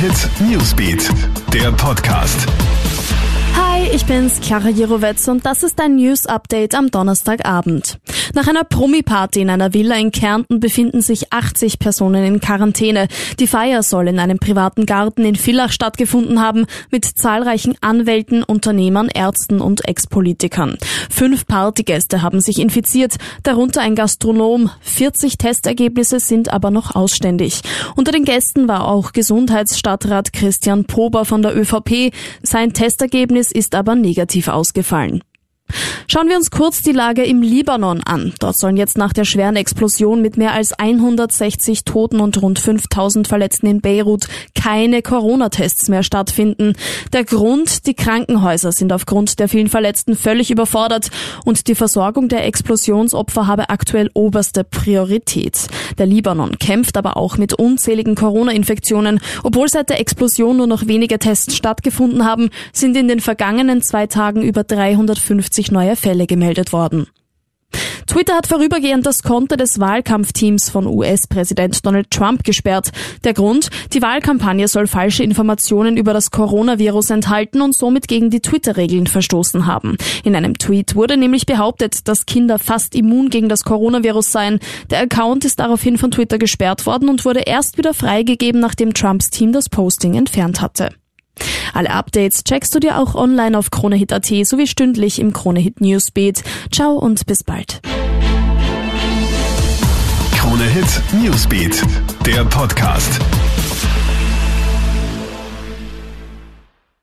Hit Newsbeat, der Podcast. Hi, bin's, Clara Jirovetz und das ist ein News Update am Donnerstagabend. Nach einer Promi-Party in einer Villa in Kärnten befinden sich 80 Personen in Quarantäne. Die Feier soll in einem privaten Garten in Villach stattgefunden haben, mit zahlreichen Anwälten, Unternehmern, Ärzten und Ex-Politikern. Fünf Partygäste haben sich infiziert, darunter ein Gastronom. 40 Testergebnisse sind aber noch ausständig. Unter den Gästen war auch Gesundheitsstadtrat Christian Pober von der ÖVP. Sein Testergebnis ist aber negativ ausgefallen. Schauen wir uns kurz die Lage im Libanon an. Dort sollen jetzt nach der schweren Explosion mit mehr als 160 Toten und rund 5000 Verletzten in Beirut keine Corona-Tests mehr stattfinden. Der Grund, die Krankenhäuser sind aufgrund der vielen Verletzten völlig überfordert und die Versorgung der Explosionsopfer habe aktuell oberste Priorität. Der Libanon kämpft aber auch mit unzähligen Corona-Infektionen. Obwohl seit der Explosion nur noch wenige Tests stattgefunden haben, sind in den vergangenen zwei Tagen über 350 50 neue Fälle gemeldet worden. Twitter hat vorübergehend das Konto des Wahlkampfteams von US-Präsident Donald Trump gesperrt. Der Grund, die Wahlkampagne soll falsche Informationen über das Coronavirus enthalten und somit gegen die Twitter-Regeln verstoßen haben. In einem Tweet wurde nämlich behauptet, dass Kinder fast immun gegen das Coronavirus seien. Der Account ist daraufhin von Twitter gesperrt worden und wurde erst wieder freigegeben, nachdem Trumps Team das Posting entfernt hatte. Alle Updates checkst du dir auch online auf KroneHit.at sowie stündlich im KroneHit Newsbeat. Ciao und bis bald. KroneHit Newsbeat, der Podcast.